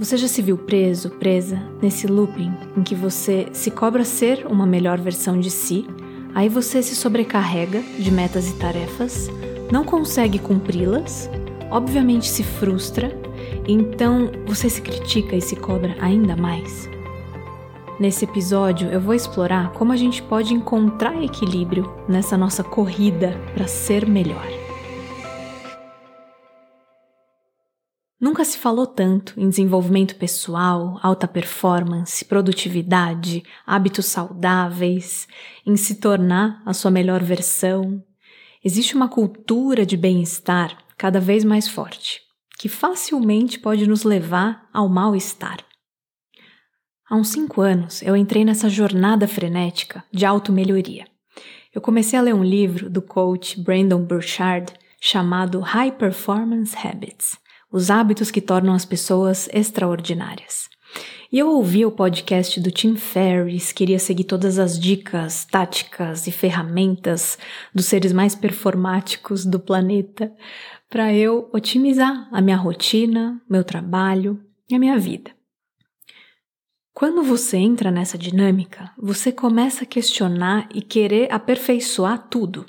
Você já se viu preso, presa, nesse looping em que você se cobra ser uma melhor versão de si, aí você se sobrecarrega de metas e tarefas, não consegue cumpri-las, obviamente se frustra, então você se critica e se cobra ainda mais? Nesse episódio, eu vou explorar como a gente pode encontrar equilíbrio nessa nossa corrida para ser melhor. Se falou tanto em desenvolvimento pessoal, alta performance, produtividade, hábitos saudáveis, em se tornar a sua melhor versão. Existe uma cultura de bem-estar cada vez mais forte, que facilmente pode nos levar ao mal-estar. Há uns cinco anos eu entrei nessa jornada frenética de auto-melhoria. Eu comecei a ler um livro do coach Brandon Burchard chamado High Performance Habits os hábitos que tornam as pessoas extraordinárias. E eu ouvi o podcast do Tim Ferriss, queria seguir todas as dicas, táticas e ferramentas dos seres mais performáticos do planeta para eu otimizar a minha rotina, meu trabalho e a minha vida. Quando você entra nessa dinâmica, você começa a questionar e querer aperfeiçoar tudo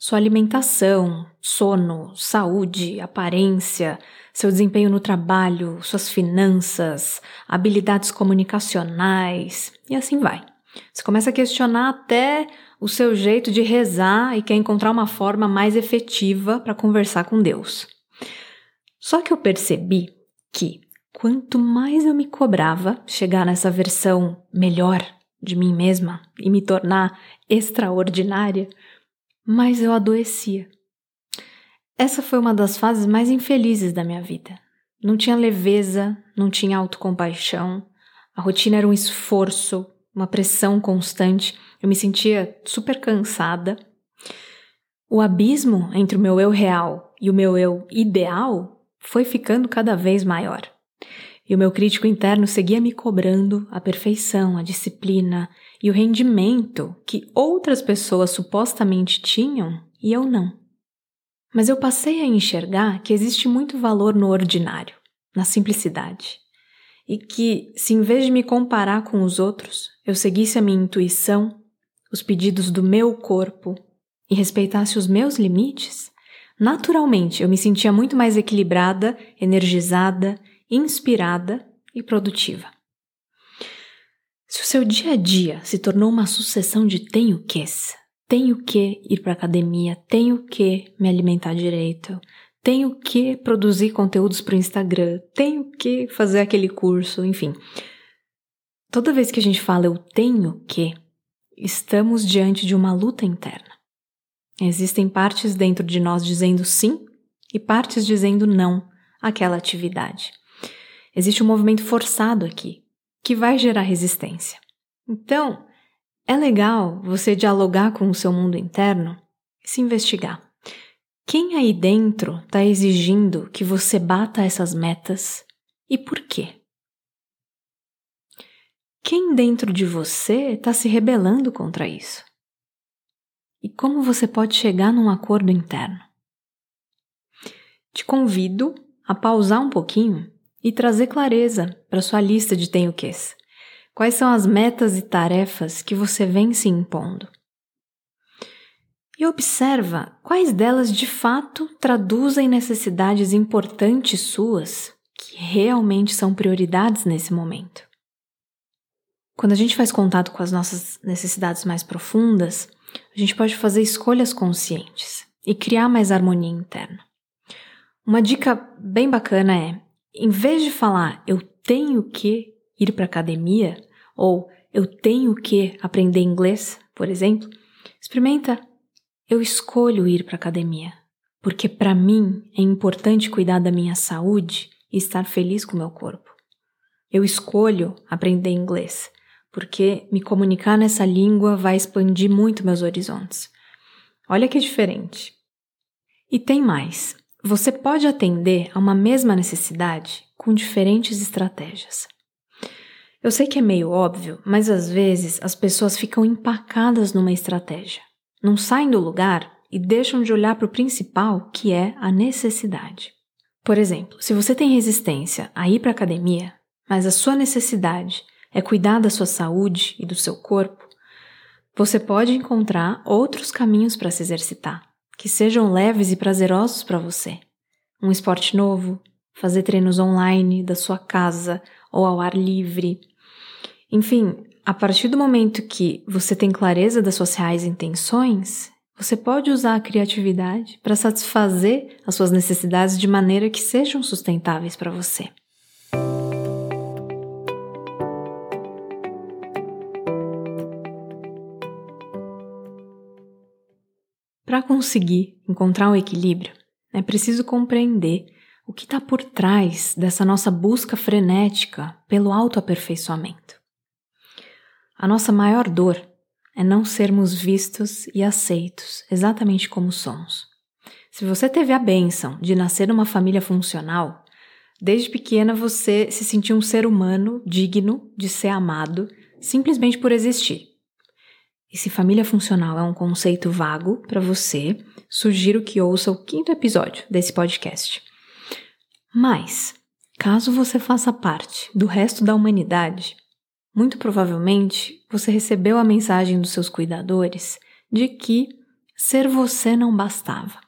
sua alimentação, sono, saúde, aparência, seu desempenho no trabalho, suas finanças, habilidades comunicacionais e assim vai. Você começa a questionar até o seu jeito de rezar e quer encontrar uma forma mais efetiva para conversar com Deus. Só que eu percebi que quanto mais eu me cobrava chegar nessa versão melhor de mim mesma e me tornar extraordinária, mas eu adoecia. Essa foi uma das fases mais infelizes da minha vida. Não tinha leveza, não tinha autocompaixão, a rotina era um esforço, uma pressão constante, eu me sentia super cansada. O abismo entre o meu eu real e o meu eu ideal foi ficando cada vez maior. E o meu crítico interno seguia me cobrando a perfeição, a disciplina e o rendimento que outras pessoas supostamente tinham e eu não. Mas eu passei a enxergar que existe muito valor no ordinário, na simplicidade. E que, se em vez de me comparar com os outros, eu seguisse a minha intuição, os pedidos do meu corpo e respeitasse os meus limites, naturalmente eu me sentia muito mais equilibrada, energizada, inspirada e produtiva. Se o seu dia a dia se tornou uma sucessão de tenho ques, tenho que ir para academia, tenho que me alimentar direito, tenho que produzir conteúdos para o Instagram, tenho que fazer aquele curso, enfim. Toda vez que a gente fala eu tenho que, estamos diante de uma luta interna. Existem partes dentro de nós dizendo sim e partes dizendo não àquela atividade. Existe um movimento forçado aqui, que vai gerar resistência. Então, é legal você dialogar com o seu mundo interno e se investigar. Quem aí dentro está exigindo que você bata essas metas e por quê? Quem dentro de você está se rebelando contra isso? E como você pode chegar num acordo interno? Te convido a pausar um pouquinho e trazer clareza para sua lista de tenho quês. Quais são as metas e tarefas que você vem se impondo? E observa quais delas de fato traduzem necessidades importantes suas que realmente são prioridades nesse momento. Quando a gente faz contato com as nossas necessidades mais profundas, a gente pode fazer escolhas conscientes e criar mais harmonia interna. Uma dica bem bacana é em vez de falar eu tenho que ir para academia ou eu tenho que aprender inglês, por exemplo, experimenta eu escolho ir para academia, porque para mim é importante cuidar da minha saúde e estar feliz com o meu corpo. Eu escolho aprender inglês, porque me comunicar nessa língua vai expandir muito meus horizontes. Olha que diferente. E tem mais. Você pode atender a uma mesma necessidade com diferentes estratégias. Eu sei que é meio óbvio, mas às vezes as pessoas ficam empacadas numa estratégia, não saem do lugar e deixam de olhar para o principal, que é a necessidade. Por exemplo, se você tem resistência a ir para a academia, mas a sua necessidade é cuidar da sua saúde e do seu corpo, você pode encontrar outros caminhos para se exercitar, que sejam leves e prazerosos para você. Um esporte novo, fazer treinos online da sua casa ou ao ar livre. Enfim, a partir do momento que você tem clareza das suas reais intenções, você pode usar a criatividade para satisfazer as suas necessidades de maneira que sejam sustentáveis para você. Para conseguir encontrar um equilíbrio, é preciso compreender o que está por trás dessa nossa busca frenética pelo autoaperfeiçoamento. A nossa maior dor é não sermos vistos e aceitos exatamente como somos. Se você teve a bênção de nascer numa família funcional, desde pequena você se sentiu um ser humano digno de ser amado simplesmente por existir. E se família funcional é um conceito vago para você, sugiro que ouça o quinto episódio desse podcast. Mas, caso você faça parte do resto da humanidade, muito provavelmente você recebeu a mensagem dos seus cuidadores de que ser você não bastava.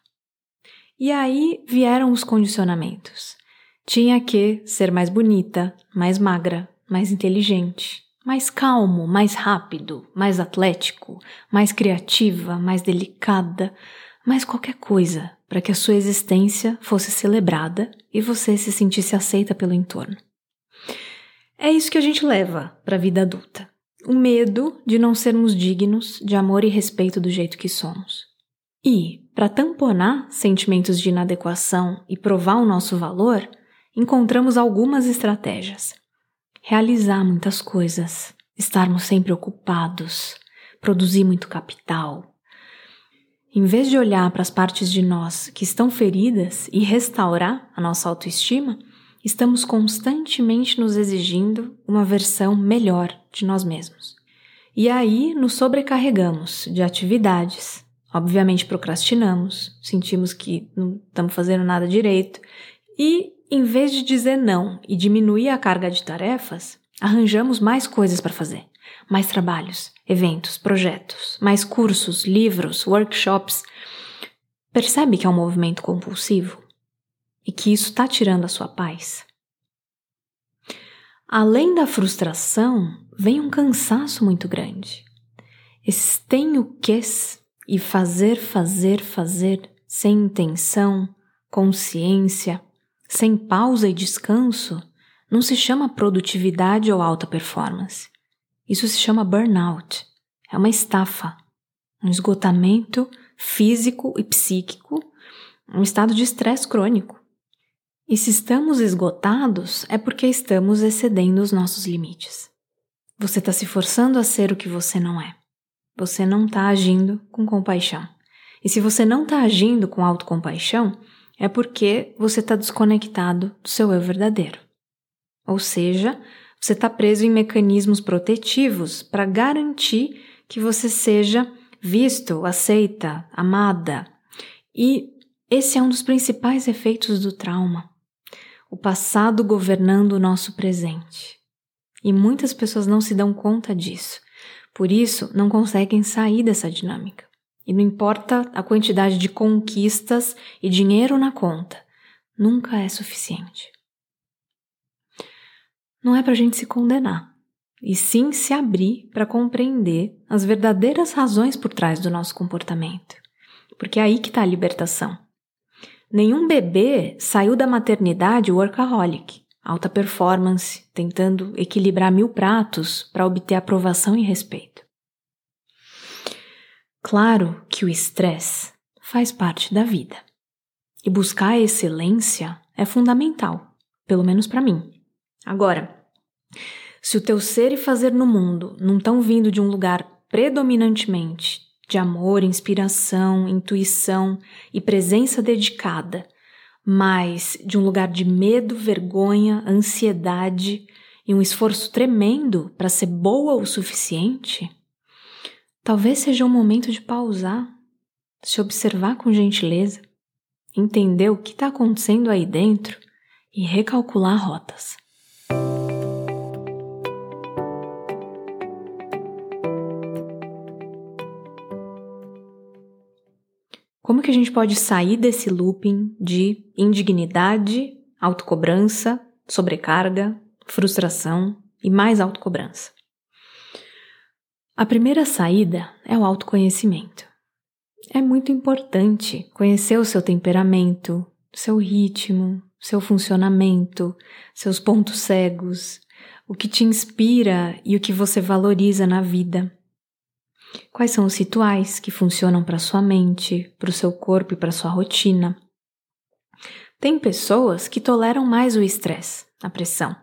E aí vieram os condicionamentos. Tinha que ser mais bonita, mais magra, mais inteligente, mais calmo, mais rápido, mais atlético, mais criativa, mais delicada, mais qualquer coisa para que a sua existência fosse celebrada e você se sentisse aceita pelo entorno. É isso que a gente leva para a vida adulta. O medo de não sermos dignos de amor e respeito do jeito que somos. E, para tamponar sentimentos de inadequação e provar o nosso valor, encontramos algumas estratégias realizar muitas coisas, estarmos sempre ocupados, produzir muito capital. Em vez de olhar para as partes de nós que estão feridas e restaurar a nossa autoestima, estamos constantemente nos exigindo uma versão melhor de nós mesmos. E aí nos sobrecarregamos de atividades, obviamente procrastinamos, sentimos que não estamos fazendo nada direito e em vez de dizer não e diminuir a carga de tarefas, arranjamos mais coisas para fazer. Mais trabalhos, eventos, projetos, mais cursos, livros, workshops. Percebe que é um movimento compulsivo? E que isso está tirando a sua paz? Além da frustração, vem um cansaço muito grande. Esses tenho ques e fazer, fazer, fazer sem intenção, consciência, sem pausa e descanso, não se chama produtividade ou alta performance. Isso se chama burnout. É uma estafa, um esgotamento físico e psíquico, um estado de estresse crônico. E se estamos esgotados, é porque estamos excedendo os nossos limites. Você está se forçando a ser o que você não é. Você não está agindo com compaixão. E se você não está agindo com autocompaixão, é porque você está desconectado do seu eu verdadeiro. Ou seja, você está preso em mecanismos protetivos para garantir que você seja visto, aceita, amada. E esse é um dos principais efeitos do trauma. O passado governando o nosso presente. E muitas pessoas não se dão conta disso. Por isso, não conseguem sair dessa dinâmica. E não importa a quantidade de conquistas e dinheiro na conta, nunca é suficiente. Não é para a gente se condenar, e sim se abrir para compreender as verdadeiras razões por trás do nosso comportamento. Porque é aí que está a libertação. Nenhum bebê saiu da maternidade workaholic, alta performance, tentando equilibrar mil pratos para obter aprovação e respeito. Claro que o estresse faz parte da vida. E buscar a excelência é fundamental, pelo menos para mim. Agora, se o teu ser e fazer no mundo não estão vindo de um lugar predominantemente de amor, inspiração, intuição e presença dedicada, mas de um lugar de medo, vergonha, ansiedade e um esforço tremendo para ser boa o suficiente, Talvez seja o momento de pausar, se observar com gentileza, entender o que está acontecendo aí dentro e recalcular rotas. Como que a gente pode sair desse looping de indignidade, autocobrança, sobrecarga, frustração e mais autocobrança? A primeira saída é o autoconhecimento. É muito importante conhecer o seu temperamento, seu ritmo, seu funcionamento, seus pontos cegos, o que te inspira e o que você valoriza na vida. Quais são os rituais que funcionam para sua mente, para o seu corpo e para sua rotina? Tem pessoas que toleram mais o estresse, a pressão,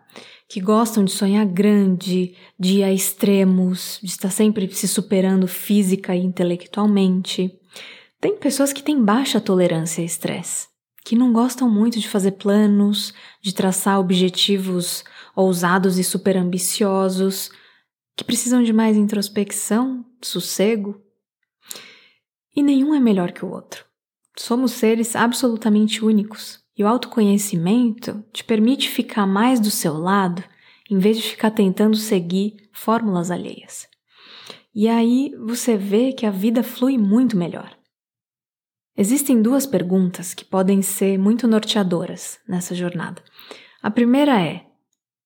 que gostam de sonhar grande, de ir a extremos, de estar sempre se superando física e intelectualmente. Tem pessoas que têm baixa tolerância a estresse, que não gostam muito de fazer planos, de traçar objetivos ousados e super ambiciosos, que precisam de mais introspecção, sossego. E nenhum é melhor que o outro. Somos seres absolutamente únicos e o autoconhecimento te permite ficar mais do seu lado em vez de ficar tentando seguir fórmulas alheias. E aí você vê que a vida flui muito melhor. Existem duas perguntas que podem ser muito norteadoras nessa jornada. A primeira é: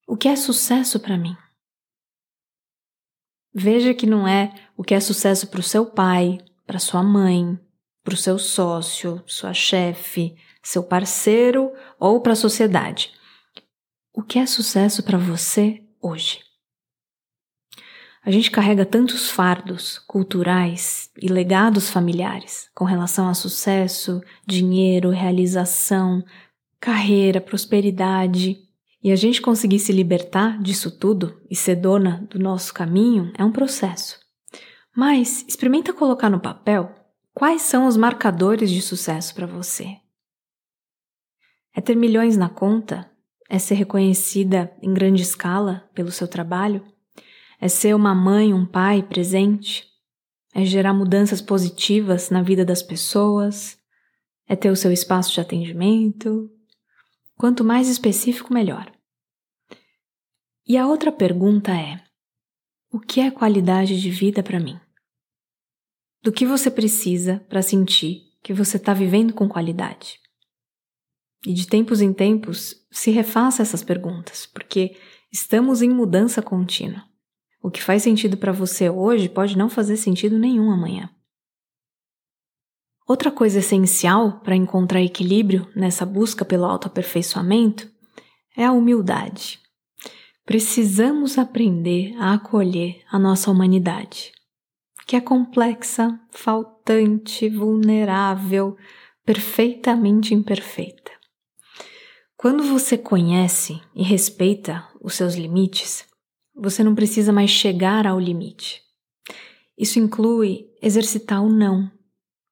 o que é sucesso para mim? Veja que não é o que é sucesso para o seu pai, para sua mãe, para o seu sócio, sua chefe, seu parceiro ou para a sociedade. O que é sucesso para você hoje? A gente carrega tantos fardos culturais e legados familiares com relação a sucesso, dinheiro, realização, carreira, prosperidade. E a gente conseguir se libertar disso tudo e ser dona do nosso caminho é um processo. Mas experimenta colocar no papel quais são os marcadores de sucesso para você. É ter milhões na conta? É ser reconhecida em grande escala pelo seu trabalho? É ser uma mãe, um pai presente? É gerar mudanças positivas na vida das pessoas? É ter o seu espaço de atendimento? Quanto mais específico, melhor. E a outra pergunta é: o que é qualidade de vida para mim? Do que você precisa para sentir que você está vivendo com qualidade? E de tempos em tempos, se refaça essas perguntas, porque estamos em mudança contínua. O que faz sentido para você hoje pode não fazer sentido nenhum amanhã. Outra coisa essencial para encontrar equilíbrio nessa busca pelo autoaperfeiçoamento é a humildade. Precisamos aprender a acolher a nossa humanidade, que é complexa, faltante, vulnerável, perfeitamente imperfeita. Quando você conhece e respeita os seus limites, você não precisa mais chegar ao limite. Isso inclui exercitar o não,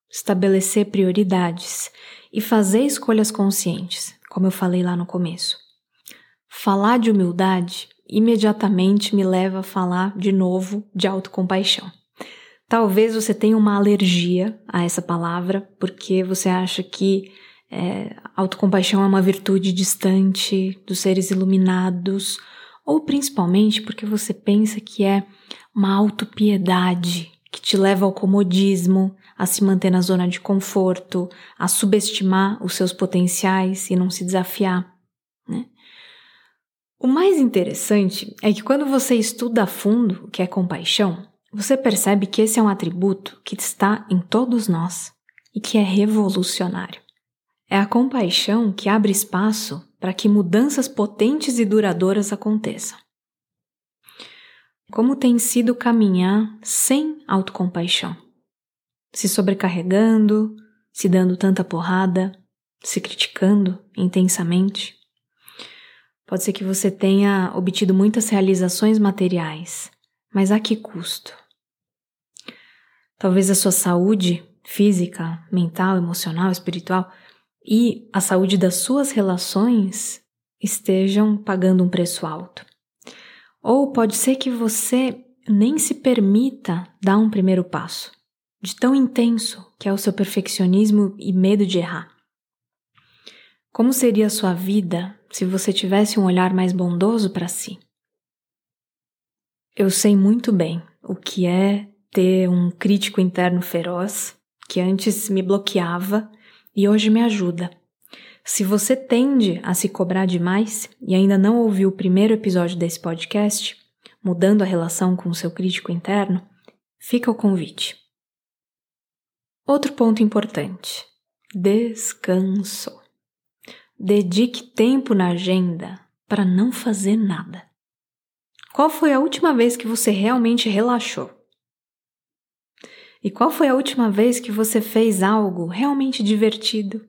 estabelecer prioridades e fazer escolhas conscientes, como eu falei lá no começo. Falar de humildade imediatamente me leva a falar de novo de autocompaixão. Talvez você tenha uma alergia a essa palavra, porque você acha que é, autocompaixão é uma virtude distante dos seres iluminados, ou principalmente porque você pensa que é uma autopiedade que te leva ao comodismo, a se manter na zona de conforto, a subestimar os seus potenciais e não se desafiar. Né? O mais interessante é que quando você estuda a fundo o que é compaixão, você percebe que esse é um atributo que está em todos nós e que é revolucionário. É a compaixão que abre espaço para que mudanças potentes e duradouras aconteçam. Como tem sido caminhar sem autocompaixão? Se sobrecarregando, se dando tanta porrada, se criticando intensamente? Pode ser que você tenha obtido muitas realizações materiais, mas a que custo? Talvez a sua saúde física, mental, emocional, espiritual e a saúde das suas relações estejam pagando um preço alto. Ou pode ser que você nem se permita dar um primeiro passo, de tão intenso que é o seu perfeccionismo e medo de errar. Como seria a sua vida se você tivesse um olhar mais bondoso para si? Eu sei muito bem o que é ter um crítico interno feroz que antes me bloqueava e hoje me ajuda. Se você tende a se cobrar demais e ainda não ouviu o primeiro episódio desse podcast, mudando a relação com o seu crítico interno, fica o convite. Outro ponto importante: descanso. Dedique tempo na agenda para não fazer nada. Qual foi a última vez que você realmente relaxou? E qual foi a última vez que você fez algo realmente divertido?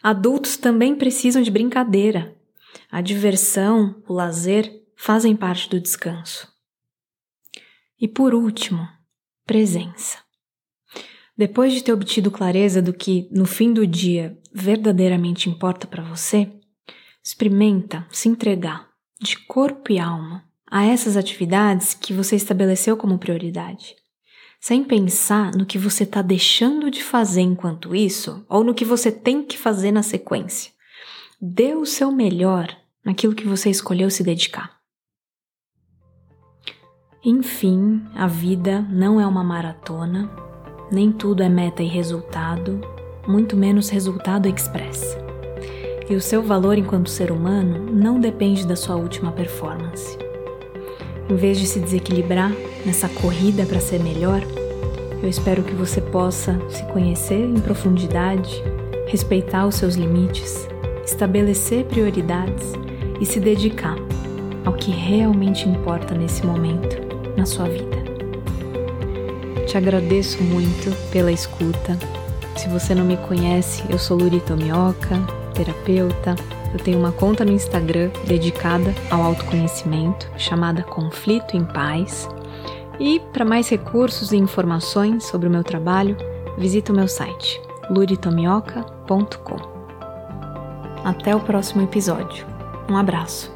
Adultos também precisam de brincadeira. A diversão, o lazer fazem parte do descanso. E por último, presença. Depois de ter obtido clareza do que, no fim do dia, verdadeiramente importa para você, experimenta se entregar de corpo e alma a essas atividades que você estabeleceu como prioridade sem pensar no que você está deixando de fazer enquanto isso ou no que você tem que fazer na sequência. Dê o seu melhor naquilo que você escolheu se dedicar. Enfim, a vida não é uma maratona, nem tudo é meta e resultado, muito menos resultado express. E o seu valor enquanto ser humano não depende da sua última performance. Em vez de se desequilibrar nessa corrida para ser melhor, eu espero que você possa se conhecer em profundidade, respeitar os seus limites, estabelecer prioridades e se dedicar ao que realmente importa nesse momento na sua vida. Te agradeço muito pela escuta. Se você não me conhece, eu sou Luri Tomioka, terapeuta, eu tenho uma conta no Instagram dedicada ao autoconhecimento, chamada Conflito em Paz. E para mais recursos e informações sobre o meu trabalho, visita o meu site luritomioca.com. Até o próximo episódio. Um abraço.